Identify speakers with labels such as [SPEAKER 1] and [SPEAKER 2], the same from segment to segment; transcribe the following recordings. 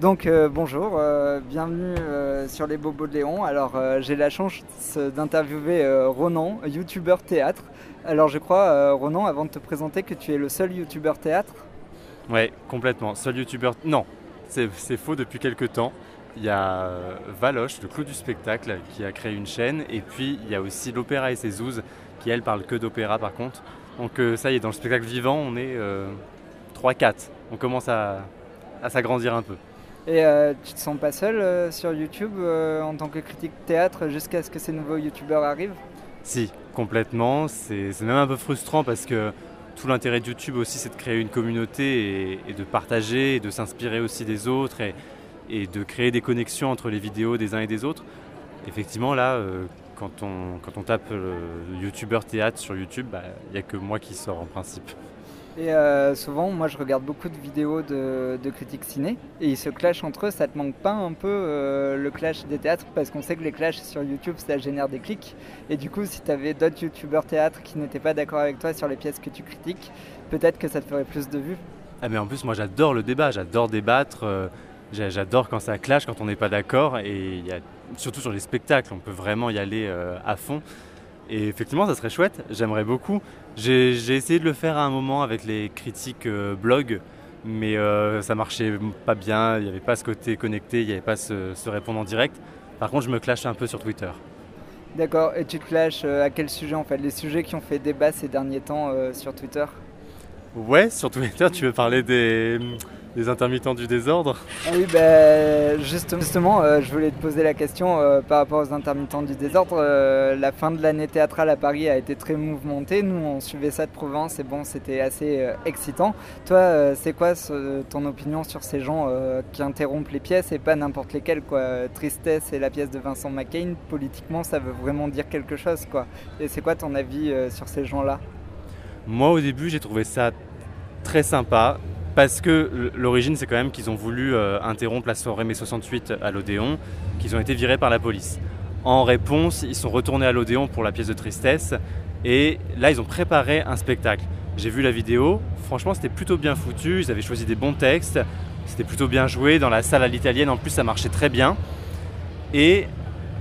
[SPEAKER 1] Donc euh, bonjour, euh, bienvenue euh, sur les Bobos de Léon. Alors j'ai la chance d'interviewer Ronan, youtubeur théâtre. Alors je crois, Ronan, avant de te présenter, que tu es le seul youtubeur théâtre?
[SPEAKER 2] Ouais, complètement. Seul youtubeur... Non, c'est faux depuis quelques temps. Il y a Valoche, le clou du spectacle, qui a créé une chaîne. Et puis il y a aussi l'Opéra et ses zouzes, qui elle parle que d'opéra par contre. Donc ça y est, dans le spectacle vivant, on est 3-4. On commence à s'agrandir un peu.
[SPEAKER 1] Et euh, tu te sens pas seul euh, sur YouTube euh, en tant que critique théâtre jusqu'à ce que ces nouveaux youtubeurs arrivent?
[SPEAKER 2] Si, complètement. C'est même un peu frustrant parce que tout l'intérêt de YouTube aussi, c'est de créer une communauté et, de partager, et de s'inspirer aussi des autres et, de créer des connexions entre les vidéos des uns et des autres. Effectivement, là, quand, on, quand on tape youtubeur théâtre sur YouTube, bah, il n'y a que moi qui sors en principe.
[SPEAKER 1] Et euh, souvent, moi je regarde beaucoup de vidéos de, critiques ciné et ils se clashent entre eux. Ça te manque pas un peu euh, le clash des théâtres? Parce qu'on sait que les clashs sur YouTube ça génère des clics. Et du coup, si tu avais d'autres youtubeurs théâtre qui n'étaient pas d'accord avec toi sur les pièces que tu critiques, peut-être que ça te ferait plus de vues.
[SPEAKER 2] Ah, mais en plus, moi j'adore le débat, j'adore débattre. Euh, j'adore quand ça clash, quand on n'est pas d'accord. Et surtout sur les spectacles, on peut vraiment y aller à fond. Et effectivement, ça serait chouette, j'aimerais beaucoup. J'ai essayé de le faire à un moment avec les critiques euh, blog, mais euh, ça marchait pas bien, il n'y avait pas ce côté connecté, il n'y avait pas ce, répondre en direct. Par contre, je me clash un peu sur Twitter.
[SPEAKER 1] D'accord, et tu te clashes euh, à quel sujet en fait? Les sujets qui ont fait débat ces derniers temps sur Twitter?
[SPEAKER 2] Ouais, sur Twitter, tu veux parler des, des intermittents du désordre
[SPEAKER 1] Oui, ben, justement, euh, je voulais te poser la question euh, par rapport aux intermittents du désordre. Euh, la fin de l'année théâtrale à Paris a été très mouvementée. Nous, on suivait ça de Provence et bon, c'était assez excitant. Toi, c'est quoi ton opinion sur ces gens qui interrompent les pièces et pas n'importe lesquelles quoi? Tristesse et la pièce de Vincent McCain, politiquement, ça veut vraiment dire quelque chose. quoi. Et c'est quoi ton avis sur ces gens-là?
[SPEAKER 2] Moi, au début, j'ai trouvé ça très sympa parce que l'origine, c'est quand même qu'ils ont voulu euh, interrompre la soirée mai 68 à l'Odéon, qu'ils ont été virés par la police. En réponse, ils sont retournés à l'Odéon pour la pièce de tristesse, et là, ils ont préparé un spectacle. J'ai vu la vidéo, franchement, c'était plutôt bien foutu, ils avaient choisi des bons textes, c'était plutôt bien joué, dans la salle à l'italienne, en plus, ça marchait très bien. Et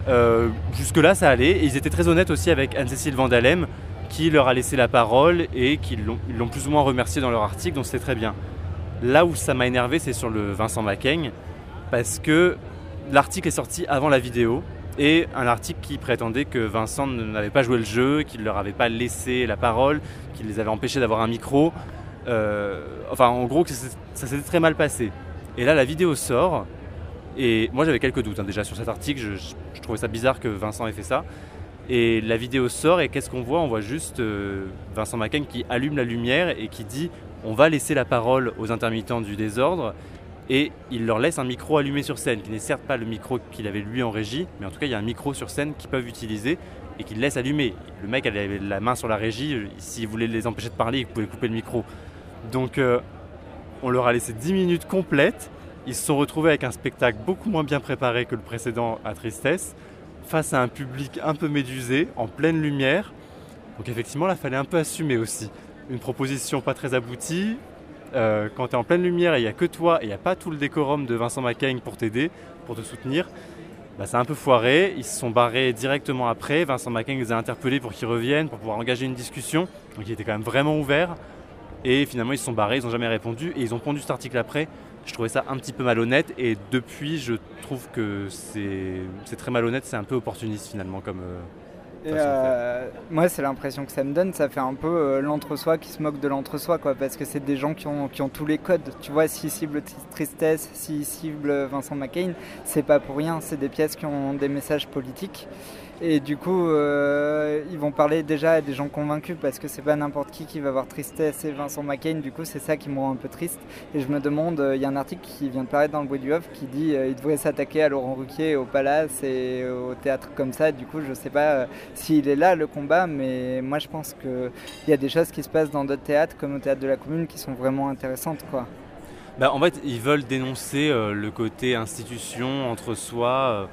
[SPEAKER 2] euh, jusque-là, ça allait, et ils étaient très honnêtes aussi avec Anne-Cécile Vandalem, qui leur a laissé la parole et qui l'ont plus ou moins remercié dans leur article, donc c'était très bien. Là où ça m'a énervé, c'est sur le Vincent Macaigne, parce que l'article est sorti avant la vidéo, et un article qui prétendait que Vincent n'avait pas joué le jeu, qu'il ne leur avait pas laissé la parole, qu'il les avait empêchés d'avoir un micro. Euh, enfin, en gros, ça s'était très mal passé. Et là, la vidéo sort, et moi j'avais quelques doutes hein, déjà sur cet article, je, trouvais ça bizarre que Vincent ait fait ça. Et la vidéo sort, et qu'est-ce qu'on voit? On voit juste euh, Vincent Macaigne qui allume la lumière et qui dit on va laisser la parole aux intermittents du désordre et il leur laisse un micro allumé sur scène, qui n'est certes pas le micro qu'il avait lui en régie, mais en tout cas il y a un micro sur scène qu'ils peuvent utiliser et qu'il laisse allumer. Le mec avait la main sur la régie, s'il voulait les empêcher de parler, il pouvait couper le micro. Donc euh, on leur a laissé 10 minutes complètes, ils se sont retrouvés avec un spectacle beaucoup moins bien préparé que le précédent à Tristesse, face à un public un peu médusé, en pleine lumière. Donc effectivement là, il fallait un peu assumer aussi une proposition pas très aboutie. Euh, quand tu es en pleine lumière et il n'y a que toi et il n'y a pas tout le décorum de Vincent Macaigne pour t'aider, pour te soutenir, bah, c'est un peu foiré. Ils se sont barrés directement après. Vincent Macaigne les a interpellés pour qu'ils reviennent, pour pouvoir engager une discussion. Donc il était quand même vraiment ouvert. Et finalement, ils se sont barrés, ils n'ont jamais répondu et ils ont pondu cet article après. Je trouvais ça un petit peu malhonnête et depuis, je trouve que c'est très malhonnête, c'est un peu opportuniste finalement comme, euh,
[SPEAKER 1] euh, moi, c'est l'impression que ça me donne. Ça fait un peu euh, l'entre-soi qui se moque de l'entre-soi, quoi. Parce que c'est des gens qui ont, qui ont tous les codes. Tu vois, s'ils ciblent Tristesse, s'ils ciblent Vincent McCain, c'est pas pour rien. C'est des pièces qui ont des messages politiques. Et du coup, euh, ils vont parler déjà à des gens convaincus parce que c'est pas n'importe qui qui va voir Tristesse et Vincent McCain. Du coup, c'est ça qui me rend un peu triste. Et je me demande, euh, il y a un article qui vient de paraître dans le bruit du off qui dit euh, il devrait s'attaquer à Laurent Ruquier, au Palace et au théâtre comme ça. Du coup, je sais pas s'il est là le combat, mais moi je pense qu'il y a des choses qui se passent dans d'autres théâtres comme au théâtre de la Commune qui sont vraiment intéressantes, quoi.
[SPEAKER 2] Bah, en fait, ils veulent dénoncer le côté institution entre soi,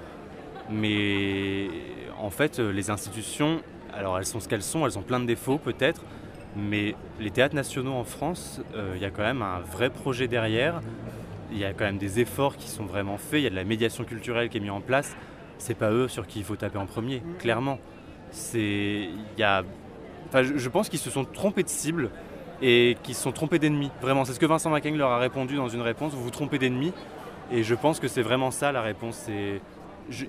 [SPEAKER 2] mais en fait, euh, les institutions, alors elles sont ce qu'elles sont, elles ont plein de défauts peut-être, mais les théâtres nationaux en France, euh, il y a quand même un vrai projet derrière. il y a quand même des efforts qui sont vraiment faits, il y a de la médiation culturelle qui est mise en place. C'est pas eux sur qui il faut taper en premier, mm. clairement. C'est, il y a, enfin, je, pense qu'ils se sont trompés de cible et qu'ils se sont trompés d'ennemis. Vraiment, c'est ce que Vincent Macaigne leur a répondu dans une réponse. Vous vous trompez d'ennemis. Et je pense que c'est vraiment ça la réponse. C'est,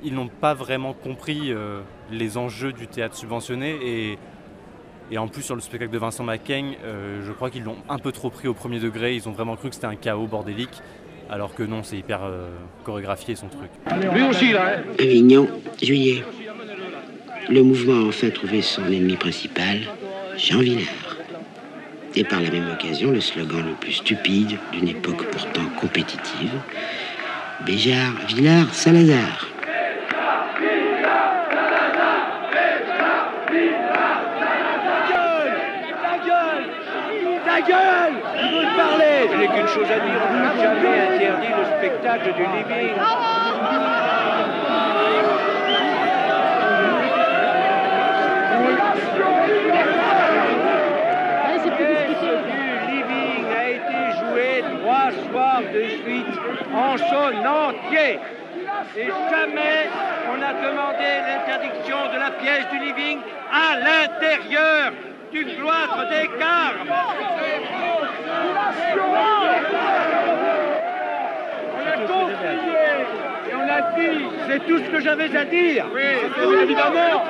[SPEAKER 2] ils n'ont pas vraiment compris euh, les enjeux du théâtre subventionné et et en plus, sur le spectacle de Vincent Macaigne, euh, je crois qu'ils l'ont un peu trop pris au premier degré. Ils ont vraiment cru que c'était un chaos bordélique, alors que non, c'est hyper euh, chorégraphié son truc.
[SPEAKER 3] Lui aussi, là. Hein. Avignon, juillet. Le mouvement a enfin trouvé son ennemi principal, Jean Villard. Et par la même occasion, le slogan le plus stupide d'une époque pourtant compétitive Béjart, Villard, Salazar.
[SPEAKER 4] Gueule Il veut parler Je n'ai qu'une chose à dire, on n'a jamais interdit le spectacle du living. living a été joué trois soirs de suite en son entier? Et jamais on a demandé l'interdiction de la pièce du living à l'intérieur du cloître des Carmes. On a continué et on a dit, c'est tout ce que j'avais à dire. Oui, évidemment.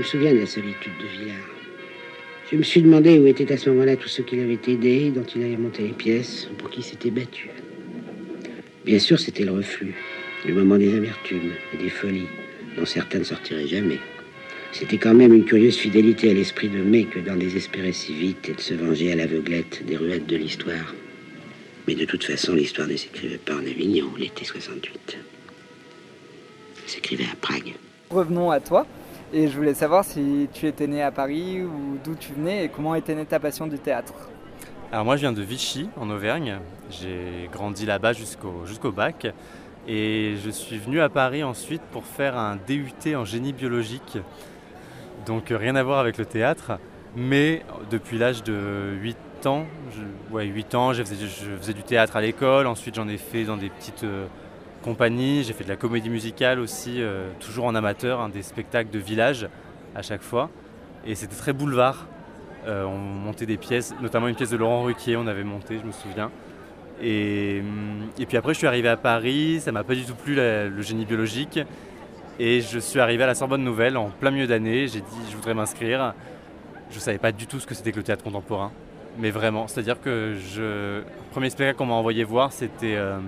[SPEAKER 3] Me souviens de la solitude de Villard. Je me suis demandé où étaient à ce moment-là tous ceux qui l'avaient aidé, dont il avait monté les pièces, pour qui s'était battu. Bien sûr, c'était le reflux, le moment des amertumes et des folies, dont certains ne sortiraient jamais. C'était quand même une curieuse fidélité à l'esprit de mai que d'en désespérer si vite et de se venger à l'aveuglette des ruettes de l'histoire. Mais de toute façon, l'histoire ne s'écrivait pas en Avignon l'été 68. Elle s'écrivait à Prague.
[SPEAKER 1] Revenons à toi. Et je voulais savoir si tu étais né à Paris ou d'où tu venais et comment était née ta passion du théâtre.
[SPEAKER 2] Alors moi je viens de Vichy en Auvergne. J'ai grandi là-bas jusqu'au bac. Et je suis venu à Paris ensuite pour faire un DUT en génie biologique donc euh, rien à voir avec le théâtre. Mais depuis l'âge de 8 ans, ouais, 8 ans, je faisais, du théâtre à l'école. Ensuite, j'en ai fait dans des petites euh, compagnies. J'ai fait de la comédie musicale aussi, euh, toujours en amateur, des spectacles de village à chaque fois. Et c'était très boulevard. on montait des pièces, notamment une pièce de Laurent Ruquier, on avait monté, je me souviens. Et, et puis après, je suis arrivé à Paris, ça m'a pas du tout plu le génie biologique. Et je suis arrivé à la Sorbonne Nouvelle en plein milieu d'année. J'ai dit je voudrais m'inscrire. Je savais pas du tout ce que c'était que le théâtre contemporain. Mais vraiment, c'est-à-dire que je... le premier spectacle qu'on m'a envoyé voir, c'était euh,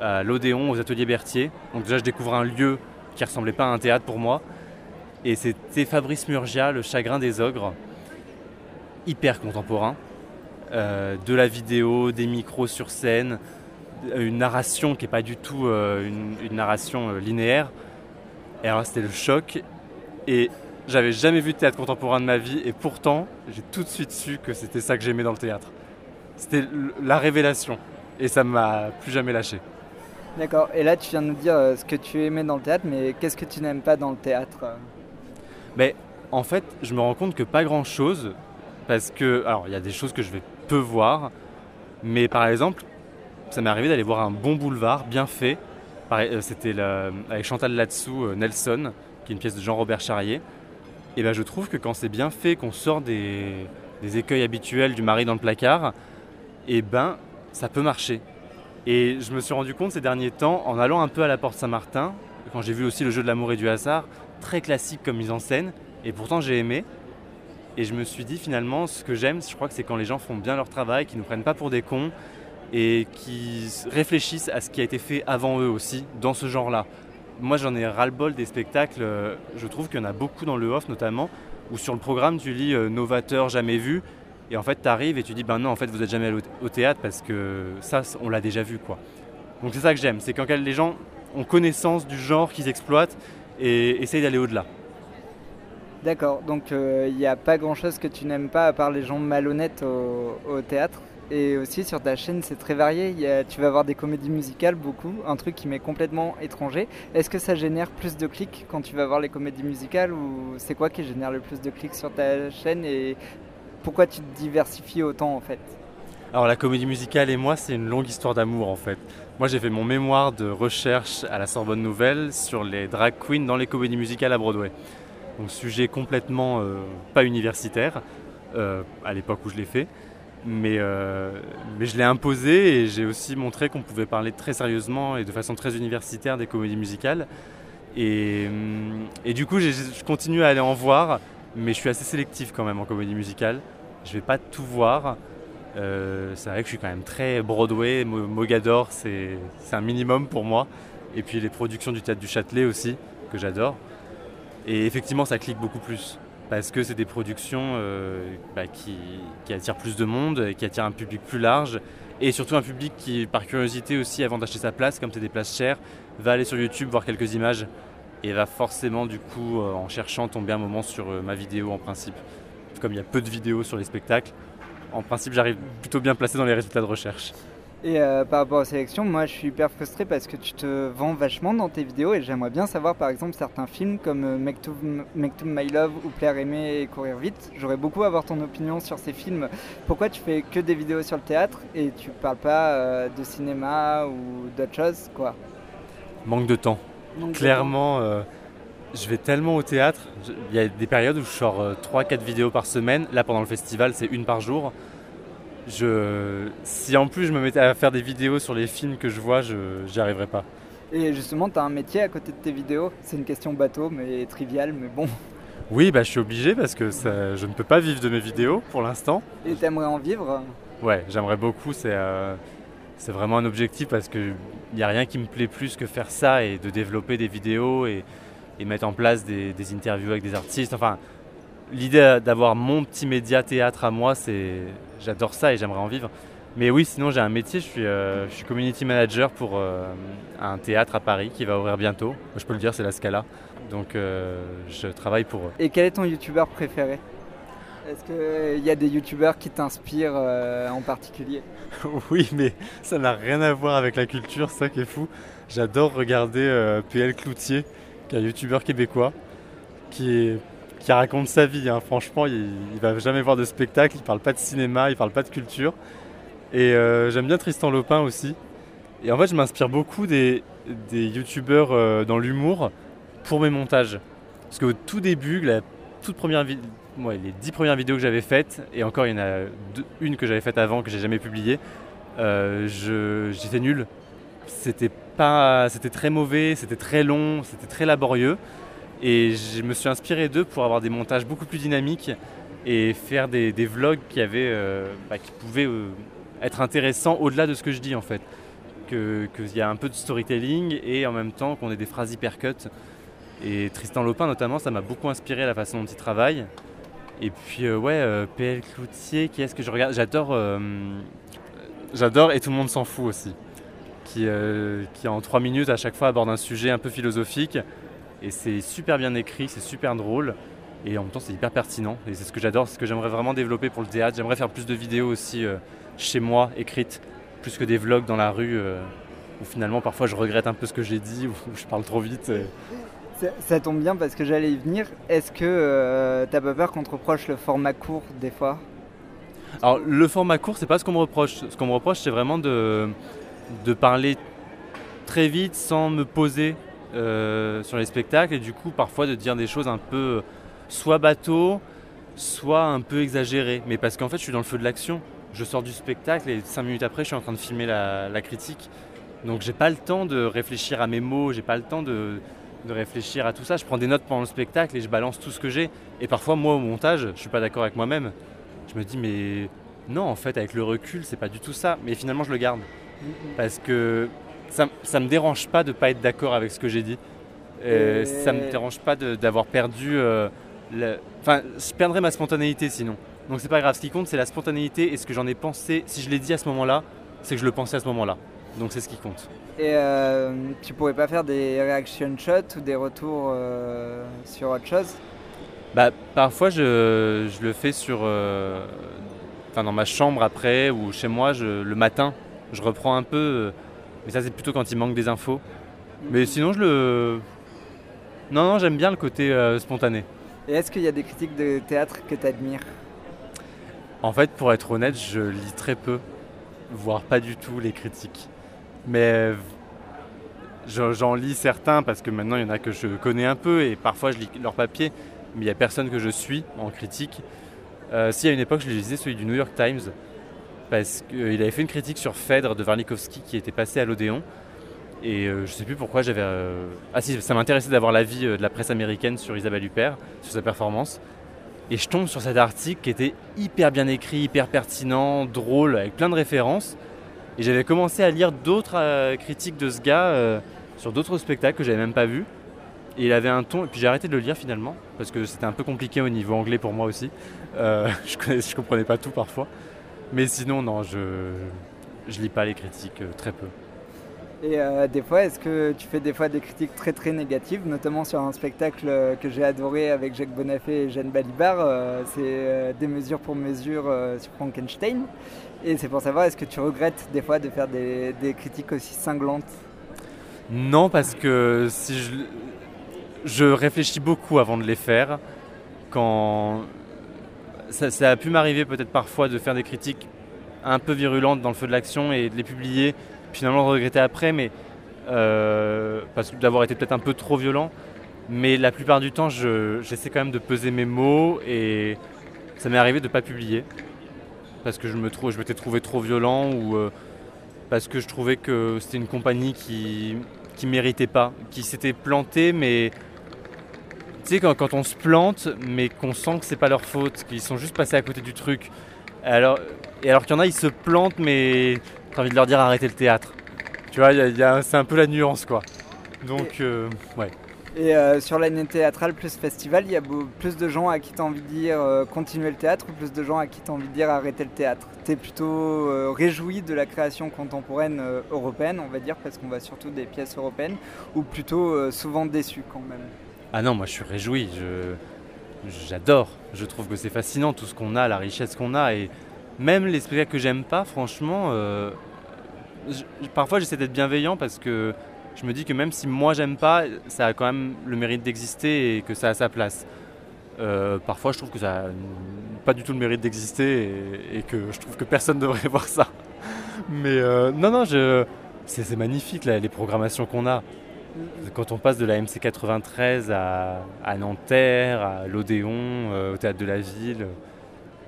[SPEAKER 2] à l'Odéon, aux ateliers Berthier. Donc déjà, je découvre un lieu qui ne ressemblait pas à un théâtre pour moi. Et c'était Fabrice Murgia, Le chagrin des ogres. Hyper contemporain. Euh, de la vidéo, des micros sur scène, une narration qui n'est pas du tout euh, une, narration linéaire. Et alors c'était le choc. Et j'avais jamais vu de théâtre contemporain de ma vie. Et pourtant, j'ai tout de suite su que c'était ça que j'aimais dans le théâtre. C'était la révélation. Et ça m'a plus jamais lâché.
[SPEAKER 1] D'accord. Et là, tu viens de nous dire euh, ce que tu aimais dans le théâtre, mais qu'est-ce que tu n'aimes pas dans le théâtre
[SPEAKER 2] Mais en fait, je me rends compte que pas grand-chose. Parce que, alors, il y a des choses que je vais peu voir. Mais par exemple, ça m'est arrivé d'aller voir un bon boulevard bien fait euh, c'était avec Chantal Latsou, euh, Nelson, qui est une pièce de Jean-Robert Charrier. Et ben, je trouve que quand c'est bien fait, qu'on sort des, écueils habituels du mari dans le placard, et ben ça peut marcher. Et je me suis rendu compte ces derniers temps, en allant un peu à la Porte Saint-Martin, quand j'ai vu aussi le jeu de l'amour et du hasard, très classique comme mise en scène, et pourtant j'ai aimé. Et je me suis dit finalement, ce que j'aime, je crois que c'est quand les gens font bien leur travail, qu'ils ne nous prennent pas pour des cons, et qui réfléchissent à ce qui a été fait avant eux aussi dans ce genre-là. Moi j'en ai ras-le-bol des spectacles, euh, je trouve qu'il y en a beaucoup dans le off notamment, où sur le programme tu lis euh, novateur jamais vu, Et en fait, tu arrives et tu dis, ben non, en fait, vous n'êtes jamais allé au, théâtre parce que ça, on l'a déjà vu, quoi. Donc c'est ça que j'aime, c'est quand les gens ont connaissance du genre qu'ils exploitent et essayent d'aller au-delà.
[SPEAKER 1] D'accord, donc il n'y a pas grand-chose que tu n'aimes pas à part les gens malhonnêtes au théâtre et aussi sur ta chaîne, c'est très varié. tu vas avoir des comédies musicales, beaucoup, un truc qui m'est complètement étranger. Est-ce que ça génère plus de clics quand tu vas voir les comédies musicales ou c'est quoi qui génère le plus de clics sur ta chaîne et pourquoi tu te diversifies autant en fait?
[SPEAKER 2] Alors la comédie musicale et moi, c'est une longue histoire d'amour en fait. Moi j'ai fait mon mémoire de recherche à la Sorbonne Nouvelle sur les drag queens dans les comédies musicales à Broadway. Donc sujet complètement euh, pas universitaire euh, à l'époque où je l'ai fait. Mais, euh, mais je l'ai imposé et j'ai aussi montré qu'on pouvait parler très sérieusement et de façon très universitaire des comédies musicales. Et, et du coup, je continue à aller en voir, mais je suis assez sélectif quand même en comédie musicale. Je vais pas tout voir. Euh, c'est vrai que je suis quand même très Broadway, Mogador, c'est un minimum pour moi. Et puis les productions du Théâtre du Châtelet aussi, que j'adore. Et effectivement, ça clique beaucoup plus parce que c'est des productions euh, bah, qui, attirent plus de monde, qui attirent un public plus large, et surtout un public qui, par curiosité aussi, avant d'acheter sa place, comme c'est des places chères, va aller sur YouTube voir quelques images, et va forcément, du coup, euh, en cherchant, tomber un moment sur ma vidéo en principe. Comme il y a peu de vidéos sur les spectacles, en principe, j'arrive plutôt bien placé dans les résultats de recherche.
[SPEAKER 1] Et euh, par rapport aux sélections, moi je suis hyper frustré parce que tu te vends vachement dans tes vidéos et j'aimerais bien savoir par exemple certains films comme euh, Make, to, My Love ou Plaire Aimer et Courir Vite. J'aurais beaucoup avoir ton opinion sur ces films. Pourquoi tu fais que des vidéos sur le théâtre et tu parles pas euh, de cinéma ou d'autres choses quoi?
[SPEAKER 2] Manque de temps. Clairement, je vais tellement au théâtre. Il y a des périodes où je sors 3-4 vidéos par semaine. Là pendant le festival c'est une par jour je, si en plus je me mettais à faire des vidéos sur les films que je vois, je n'y arriverais pas.
[SPEAKER 1] Et justement, tu as un métier à côté de tes vidéos C'est une question bateau, mais triviale, mais bon.
[SPEAKER 2] Oui, bah, je suis obligé parce que je ne peux pas vivre de mes vidéos pour l'instant.
[SPEAKER 1] Et tu aimerais en vivre?
[SPEAKER 2] Ouais, j'aimerais beaucoup. C'est euh, vraiment un objectif parce qu'il n'y a rien qui me plaît plus que faire ça et de développer des vidéos et, et mettre en place des, des, interviews avec des artistes. Enfin, l'idée d'avoir mon petit média théâtre à moi, c'est j'adore ça et j'aimerais en vivre. Mais oui, sinon j'ai un métier, je suis, euh, je suis community manager pour euh, un théâtre à Paris qui va ouvrir bientôt. Je peux le dire, c'est la Scala. Donc euh, je travaille pour eux.
[SPEAKER 1] Et quel est ton youtubeur préféré? Est-ce qu'il y a des youtubeurs qui t'inspirent en particulier?
[SPEAKER 2] Oui, mais ça n'a rien à voir avec la culture, ça qui est fou. J'adore regarder PL Cloutier, qui est un youtubeur québécois, qui qui raconte sa vie. Hein. Franchement, il, ne va jamais voir de spectacle, il parle pas de cinéma, il parle pas de culture. Et euh, j'aime bien Tristan Lopin aussi. Et en fait, je m'inspire beaucoup des, des youtubeurs euh, dans l'humour pour mes montages. Parce qu'au tout début, la toute première les dix premières vidéos que j'avais faites, et encore il y en a une que j'avais faite avant que j'ai jamais publiée, euh, j'étais nul. C'était pas, c'était très mauvais, c'était très long, c'était très laborieux. Et je me suis inspiré d'eux pour avoir des montages beaucoup plus dynamiques et faire des, vlogs qui, avaient, euh, bah, qui pouvaient euh, être intéressants au-delà de ce que je dis en fait. Qu'il y a un peu de storytelling et en même temps qu'on ait des phrases hyper cut. Et Tristan Lopin notamment, ça m'a beaucoup inspiré la façon dont il travaille. Et puis euh, ouais, PL Cloutier, qui est-ce que je regarde? J'adore j'adore et tout le monde s'en fout aussi. Qui, qui en trois minutes à chaque fois aborde un sujet un peu philosophique et c'est super bien écrit, c'est super drôle. Et en même temps, c'est hyper pertinent. Et c'est ce que j'adore, c'est ce que j'aimerais vraiment développer pour le théâtre. J'aimerais faire plus de vidéos aussi euh, chez moi, écrites, plus que des vlogs dans la rue, euh, où finalement, parfois, je regrette un peu ce que j'ai dit, ou je parle trop vite.
[SPEAKER 1] Ça, tombe bien parce que j'allais y venir. Est-ce que euh, t'as pas peur qu'on te reproche le format court des fois?
[SPEAKER 2] Alors, le format court, c'est pas ce qu'on me reproche. Ce qu'on me reproche, c'est vraiment de, de parler très vite sans me poser euh, sur les spectacles et du coup parfois de dire des choses un peu soit bateau, soit un peu exagérées. Mais parce qu'en fait je suis dans le feu de l'action. Je sors du spectacle et cinq minutes après je suis en train de filmer la, critique. Donc j'ai pas le temps de réfléchir à mes mots, j'ai pas le temps de, réfléchir à tout ça. Je prends des notes pendant le spectacle et je balance tout ce que j'ai. Et parfois moi au montage, je suis pas d'accord avec moi-même. Je me dis mais non en fait avec le recul c'est pas du tout ça. Mais finalement je le garde. Parce que ça, ça me dérange pas de pas être d'accord avec ce que j'ai dit. Euh, Ça me dérange pas d'avoir perdu. Euh, enfin, je perdrais ma spontanéité sinon. Donc c'est pas grave, ce qui compte c'est la spontanéité et ce que j'en ai pensé. Si je l'ai dit à ce moment-là, c'est que je le pensais à ce moment-là. Donc c'est ce qui compte.
[SPEAKER 1] Et euh, tu pourrais pas faire des reaction shots ou des retours euh, sur autre chose?
[SPEAKER 2] Bah parfois je, je le fais sur, euh, dans ma chambre après ou chez moi je, le matin. Je reprends un peu, euh, mais ça c'est plutôt quand il manque des infos. Mais sinon je le, non non j'aime bien le côté euh, spontané.
[SPEAKER 1] Et est-ce qu'il y a des critiques de théâtre que tu admires
[SPEAKER 2] En fait, pour être honnête, je lis très peu, voire pas du tout les critiques. Mais euh, je- j'en lis certains parce que maintenant il y en a que je connais un peu et parfois je lis leurs papiers, mais il n'y a personne que je suis en critique. Euh, si à une époque je lisais celui du New York Times parce qu'il avait fait une critique sur Phèdre de Warlikowski qui était passé à l'Odéon. Et euh, je sais plus pourquoi j'avais. euh, Ah si, ça m'intéressait d'avoir l'avis euh, de la presse américaine sur Isabelle Huppert, sur sa performance. Et je tombe sur cet article qui était hyper bien écrit, hyper pertinent, drôle, avec plein de références. Et j'avais commencé à lire d'autres euh, critiques de ce gars euh, sur d'autres spectacles que j'avais même pas vus. Et il avait un ton, et puis j'ai arrêté de le lire finalement, parce que c'était un peu compliqué au niveau anglais pour moi aussi. Euh, je, je comprenais pas tout parfois. Mais sinon, non, je, je lis pas les critiques, euh, très peu.
[SPEAKER 1] Et euh, des fois, est-ce que tu fais des fois des critiques très très négatives, notamment sur un spectacle euh, que j'ai adoré avec Jacques Bonafé et Jeanne Balibar, euh, c'est euh, Des mesures pour mesures sur Frankenstein. Et c'est pour savoir, est-ce que tu regrettes des fois de faire des, des critiques aussi cinglantes?
[SPEAKER 2] Non, parce que si je, je réfléchis beaucoup avant de les faire. Quand ça, a pu m'arriver peut-être parfois de faire des critiques un peu virulentes dans le feu de l'action et de les publier, finalement de regretter après, mais euh, parce que d'avoir été peut-être un peu trop violent. Mais la plupart du temps, je- j'essaie quand même de peser mes mots et ça m'est arrivé de ne pas publier parce que je m'étais trouvé trop violent ou euh, parce que je trouvais que c'était une compagnie qui qui méritait pas, qui s'était plantée, mais tu sais quand, quand on se plante, mais qu'on sent que c'est pas leur faute, qu'ils sont juste passés à côté du truc. Alors et alors qu'il y en a, ils se plantent, mais t'as envie de leur dire arrêtez le théâtre. Tu vois, c'est un peu la nuance quoi. Donc euh, ouais.
[SPEAKER 1] Et euh, sur l'année théâtrale plus festival, il y a beau- plus de gens à qui tu as envie de dire euh, continuer le théâtre ou plus de gens à qui tu as envie de dire arrêter le théâtre? Tu es plutôt euh, réjoui de la création contemporaine européenne, on va dire, parce qu'on voit surtout des pièces européennes, ou plutôt souvent déçu quand même?
[SPEAKER 2] Ah non, moi je suis réjoui, j'adore. Je trouve que c'est fascinant tout ce qu'on a, la richesse qu'on a. Et même les spectacles que j'aime pas, franchement, euh, parfois j'essaie d'être bienveillant parce que je me dis que même si moi j'aime pas, ça a quand même le mérite d'exister et que ça a sa place. Euh, parfois je trouve que ça a pas du tout le mérite d'exister et, que je trouve que personne devrait voir ça. Mais euh, non, non, c'est, magnifique les programmations qu'on a. Quand on passe de la MC 93 à, à Nanterre, à l'Odéon, euh, au Théâtre de la Ville,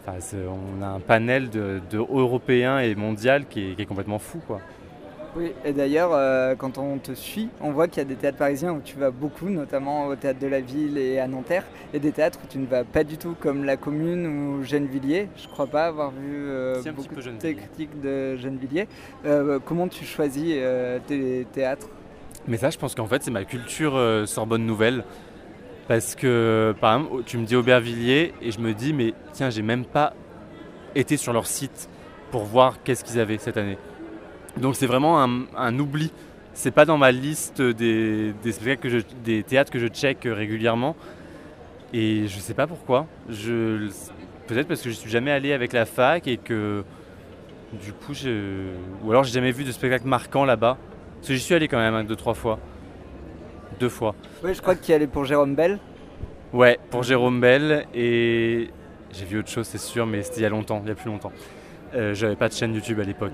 [SPEAKER 2] enfin, on a un panel de, de européens et mondial qui est, qui est complètement fou. Quoi.
[SPEAKER 1] Oui, et d'ailleurs, euh, quand on te suit, on voit qu'il y a des théâtres parisiens où tu vas beaucoup, notamment au théâtre de la ville et à Nanterre, et des théâtres où tu ne vas pas du tout, comme La Commune ou Gennevilliers. Je crois pas avoir vu euh, beaucoup de
[SPEAKER 2] Gennevilliers.
[SPEAKER 1] critiques de Gennevilliers. Euh, comment tu choisis euh, tes théâtres?
[SPEAKER 2] Mais ça, je pense qu'en fait, c'est ma culture euh, Sorbonne Nouvelle. Parce que, par exemple, tu me dis Aubervilliers et je me dis, mais tiens, j'ai même pas été sur leur site pour voir qu'est-ce qu'ils avaient cette année. Donc c'est vraiment un, oubli. C'est pas dans ma liste des, spectacles que je- des théâtres que je check régulièrement. Et je sais pas pourquoi. Peut-être parce que je suis jamais allé avec la fac et que du coup, je, ou alors j'ai jamais vu de spectacle marquant là-bas. Parce que j'y suis allé quand même hein, deux, trois fois. Deux fois.
[SPEAKER 1] Oui, je crois qu'il y allait pour Jérôme Bell.
[SPEAKER 2] Ouais, pour Jérôme Bell et j'ai vu autre chose, c'est sûr, mais c'était il y a longtemps, il y a plus longtemps. Euh, J'avais pas de chaîne YouTube à l'époque.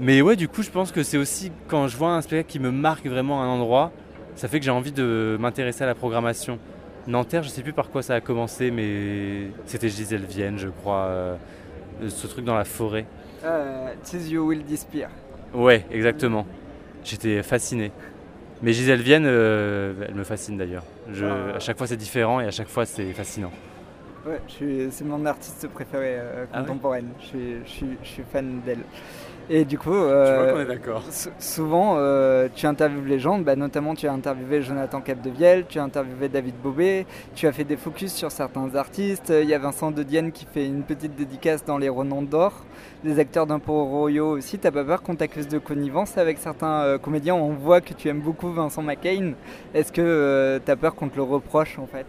[SPEAKER 2] Mais ouais, du coup, je pense que c'est aussi quand je vois un spectacle qui me marque vraiment un endroit, ça fait que j'ai envie de m'intéresser à la programmation. Nanterre, je sais plus par quoi ça a commencé, mais c'était Gisèle Vienne, je crois. euh, ce truc dans la forêt.
[SPEAKER 1] Euh, Tis You Will Disappear.
[SPEAKER 2] Ouais, exactement. J'étais fasciné. Mais Gisèle Vienne, euh, elle me fascine d'ailleurs. Je- À chaque fois c'est différent et à chaque fois c'est fascinant.
[SPEAKER 1] Ouais, c'est mon artiste préféré euh,
[SPEAKER 2] Ah ouais
[SPEAKER 1] contemporaine. je, suis, je, suis, je suis fan d'elle. Et du coup, euh,
[SPEAKER 2] vois qu'on est d'accord.
[SPEAKER 1] sou- souvent, euh, tu interviews les gens, bah, notamment tu as interviewé Jonathan Capdevielle, tu as interviewé David Bobet, tu as fait des focus sur certains artistes. Il y a Vincent De Dienne qui fait une petite dédicace dans Les Renons d'Or. Les acteurs d'impôts royaux aussi. T'as pas peur qu'on t'accuse de connivence avec certains euh, comédiens? On voit que tu aimes beaucoup Vincent McCain. Est-ce que tu as peur qu'on te le reproche en fait?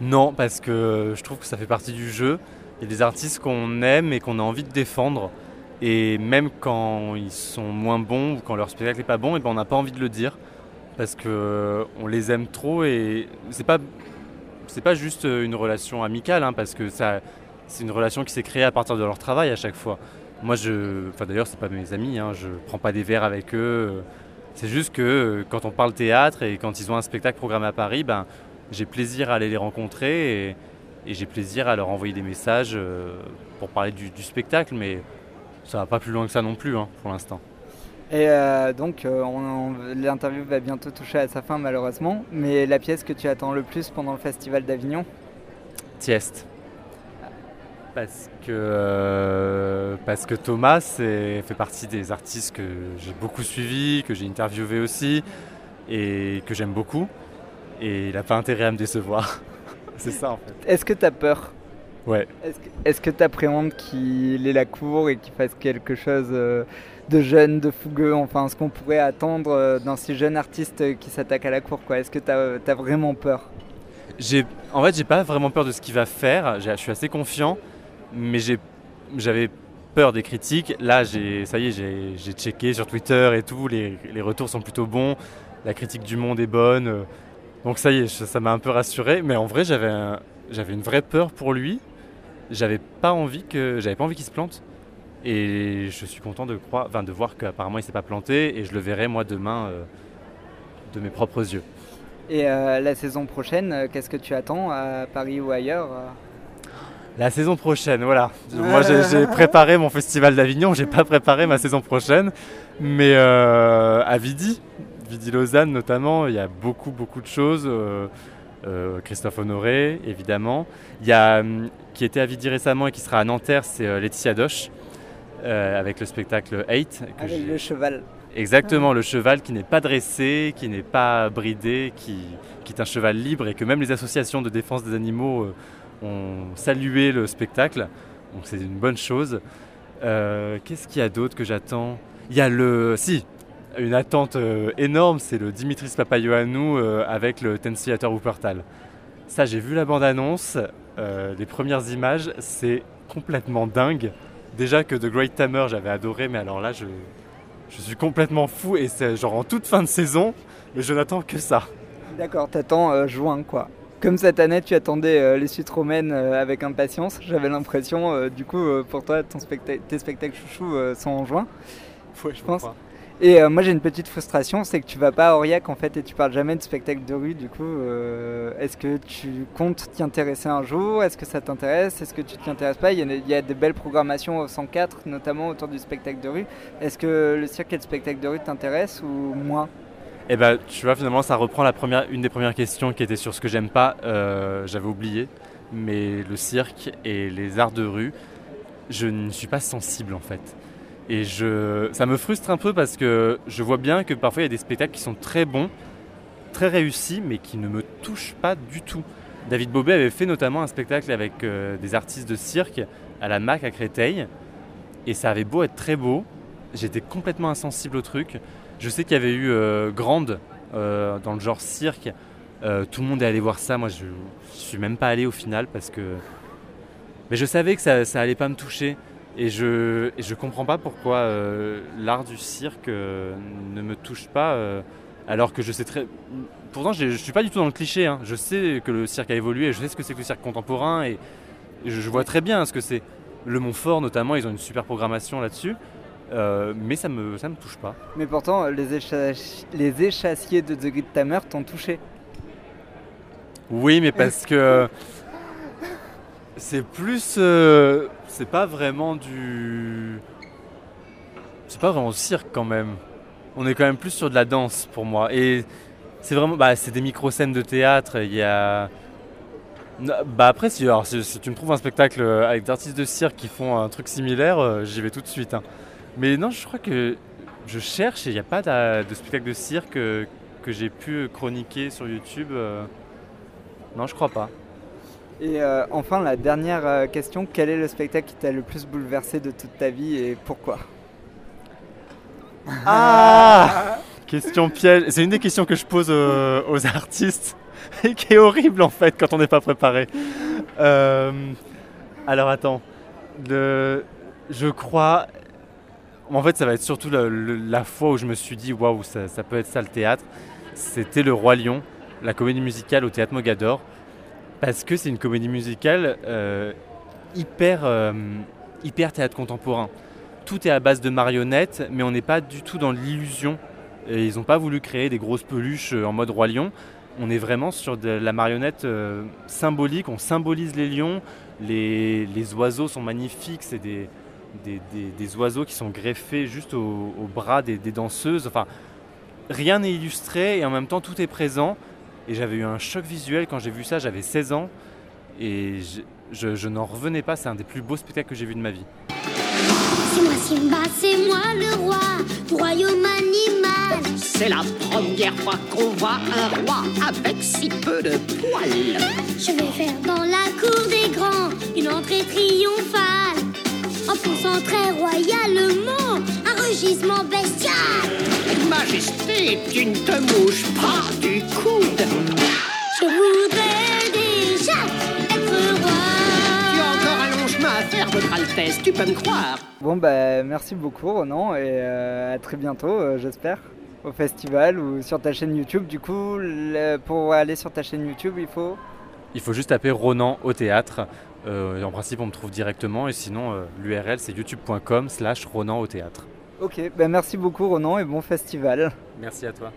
[SPEAKER 2] Non, parce que je trouve que ça fait partie du jeu. Il y a des artistes qu'on aime et qu'on a envie de défendre. Et même quand ils sont moins bons ou quand leur spectacle n'est pas bon, et ben on n'a pas envie de le dire. Parce que on les aime trop et c'est pas, c'est pas juste une relation amicale, hein, parce que ça, c'est une relation qui s'est créée à partir de leur travail à chaque fois. Moi, je, enfin d'ailleurs, c'est pas mes amis, hein, je prends pas des verres avec eux. C'est juste que euh, quand on parle théâtre et quand ils ont un spectacle programmé à Paris, ben, j'ai plaisir à aller les rencontrer et, j'ai plaisir à leur envoyer des messages euh, pour parler du, du spectacle, mais ça va pas plus loin que ça non plus hein, pour l'instant.
[SPEAKER 1] Et euh, donc, euh, on- on- l'interview va bientôt toucher à sa fin, malheureusement. Mais la pièce que tu attends le plus pendant le Festival d'Avignon?
[SPEAKER 2] Tieste. Parce que, euh, parce que Thomas fait partie des artistes que j'ai beaucoup suivis, que j'ai interviewé aussi et que j'aime beaucoup. Et il n'a pas intérêt à me décevoir. c'est ça en fait.
[SPEAKER 1] Est-ce que tu as peur?
[SPEAKER 2] Ouais.
[SPEAKER 1] Est-ce que tu appréhendes qu'il ait la cour et qu'il fasse quelque chose euh, de jeune, de fougueux Enfin, ce qu'on pourrait attendre euh, d'un si jeune artiste qui s'attaque à la cour, quoi? Est-ce que tu as, vraiment peur?
[SPEAKER 2] En fait, j'ai pas vraiment peur de ce qu'il va faire. J'ai- Je suis assez confiant, mais j'avais peur des critiques. Là, j'ai, ça y est, j'ai, checké sur Twitter et tout. Les, les retours sont plutôt bons. La critique du monde est bonne. euh, Donc ça y est, ça m'a un peu rassuré. Mais en vrai, j'avais, un- j'avais une vraie peur pour lui. J'avais pas envie que, j'avais pas envie qu'il se plante. Et je suis content de croire, enfin, de voir qu'apparemment il s'est pas planté. Et je le verrai moi demain euh, de mes propres yeux.
[SPEAKER 1] Et euh, la saison prochaine, euh, qu'est-ce que tu attends à Paris ou ailleurs
[SPEAKER 2] La saison prochaine, voilà. Moi, j'ai j'ai préparé mon festival d'Avignon, j'ai pas préparé ma saison prochaine, mais euh, à Vidi, Vidi Lausanne notamment, il y a beaucoup, beaucoup de choses. Euh, Christophe Honoré, évidemment. Il y a hum, qui était à Vidi récemment et qui sera à Nanterre, c'est euh, Laetitia Doche, euh, avec le spectacle Hate. que
[SPEAKER 1] Avec
[SPEAKER 2] j'ai-
[SPEAKER 1] le cheval.
[SPEAKER 2] Exactement, le cheval qui n'est pas dressé, qui n'est pas bridé, qui, qui est un cheval libre et que même les associations de défense des animaux euh, ont salué le spectacle. Donc c'est une bonne chose. Euh, Qu'est-ce qu'il y a d'autre que j'attends? Il y a le... Si, une attente euh, énorme, c'est le Dimitris Papayoannou euh, avec le Ten Theater Wuppertal. Ça, j'ai vu la bande-annonce, euh, les premières images, c'est complètement dingue. Déjà que The Great Tamer, j'avais adoré, mais alors là, je, je suis complètement fou et c'est genre en toute fin de saison, mais je n'attends que ça.
[SPEAKER 1] D'accord, t'attends euh, juin, quoi. Comme cette année, tu attendais euh, les suites romaines euh, avec impatience. J'avais l'impression, euh, du coup, euh, pour toi, ton specta- tes spectacles chouchous euh, sont en juin.
[SPEAKER 2] je
[SPEAKER 1] pense. Et euh, moi, j'ai une petite frustration, c'est que tu vas pas à Aurillac en fait et tu parles jamais de spectacle de rue. Du coup, euh, est-ce que tu comptes t'y intéresser un jour? Est-ce que ça t'intéresse? Est-ce que tu t'y intéresses pas? Il y, a, des belles programmations au 104, notamment autour du spectacle de rue. Est-ce que le cirque et le spectacle de rue t'intéressent ou moins?
[SPEAKER 2] Et bah, tu vois, finalement, ça reprend la première, une des premières questions qui était sur ce que j'aime pas. Euh, J'avais oublié, mais le cirque et les arts de rue, je ne suis pas sensible en fait. Et je, ça me frustre un peu parce que je vois bien que parfois il y a des spectacles qui sont très bons, très réussis, mais qui ne me touchent pas du tout. David Bobet avait fait notamment un spectacle avec euh, des artistes de cirque à la MAC à Créteil, et ça avait beau être très beau, j'étais complètement insensible au truc. Je sais qu'il y avait eu euh, Grande euh, dans le genre cirque. Tout le monde est allé voir ça. Moi, je suis même pas allé au final parce que. Mais je savais que ça, ça allait pas me toucher. Et je je comprends pas pourquoi euh, l'art du cirque euh, ne me touche pas. euh, alors que je sais très. Pourtant, je ne suis pas du tout dans le cliché. hein. Je sais que le cirque a évolué. Je sais ce que c'est que le cirque contemporain. Et, et je, je vois très bien ce que c'est. Le Montfort, notamment, ils ont une super programmation là-dessus. Mais ça me, ça me touche pas.
[SPEAKER 1] Mais pourtant, les, les échassiers de The Great Tamer t'ont touché.
[SPEAKER 2] Oui, mais parce que c'est plus, euh, c'est pas vraiment du, c'est pas vraiment cirque quand même. On est quand même plus sur de la danse pour moi. Et c'est vraiment, bah, c'est des micro scènes de théâtre. Il y a, Bah après, si, alors, si, tu me trouves un spectacle euh, avec des artistes de cirque qui font un truc similaire, euh, j'y vais tout de suite. hein. Mais non, je crois que je cherche et il n'y a pas de, spectacle de cirque que j'ai pu chroniquer sur YouTube. Non, je crois pas.
[SPEAKER 1] Et euh, enfin, la dernière euh, question, quel est le spectacle qui t'a le plus bouleversé de toute ta vie et pourquoi?
[SPEAKER 2] Ah Question piège. C'est une des questions que je pose euh, aux artistes et qui est horrible en fait quand on n'est pas préparé. Euh, alors attends. Le- je crois. En fait, ça va être surtout la fois où je me suis dit waouh, ça, ça peut être ça le théâtre. C'était Le Roi Lion, la comédie musicale au théâtre Mogador. Parce que c'est une comédie musicale euh, hyper, euh, hyper théâtre contemporain tout est à base de marionnettes, mais on n'est pas du tout dans l'illusion. Ils n'ont pas voulu créer des grosses peluches euh, en mode roi lion. On est vraiment sur de la marionnette symbolique. On symbolise les lions. Les, oiseaux sont magnifiques. C'est des, oiseaux qui sont greffés juste au, au bras des danseuses. Enfin, rien n'est illustré et en même temps tout est présent. Et j'avais eu un choc visuel quand j'ai vu ça. J'avais 16 ans et je, je- je n'en revenais pas. C'est un des plus beaux spectacles que j'ai vu de ma vie.
[SPEAKER 5] C'est moi Simba, c'est moi le roi du royaume animal.
[SPEAKER 6] C'est la première fois qu'on voit un roi avec si peu de poils.
[SPEAKER 5] Je vais faire dans la cour des grands une entrée triomphale. En poussant très royalement rugissement bestial.
[SPEAKER 6] Majesté, tu ne te mouches pas du coude.
[SPEAKER 5] Je voudrais déjà être
[SPEAKER 6] Tu
[SPEAKER 5] roi.
[SPEAKER 6] as encore un long chemin à faire, votre Altesse, tu peux me croire.
[SPEAKER 1] Bon, bah merci beaucoup Ronan et euh, à très bientôt, euh, j'espère, au festival ou sur ta chaîne YouTube. Du coup, le- pour aller sur ta chaîne YouTube, il faut?
[SPEAKER 2] Il faut juste taper Ronan au théâtre. Euh, en principe, on me trouve directement. Et sinon, euh, l'URL, c'est youtube.com slash Ronan au théâtre.
[SPEAKER 1] Ok, bah merci beaucoup Ronan et bon festival.
[SPEAKER 2] Merci à toi.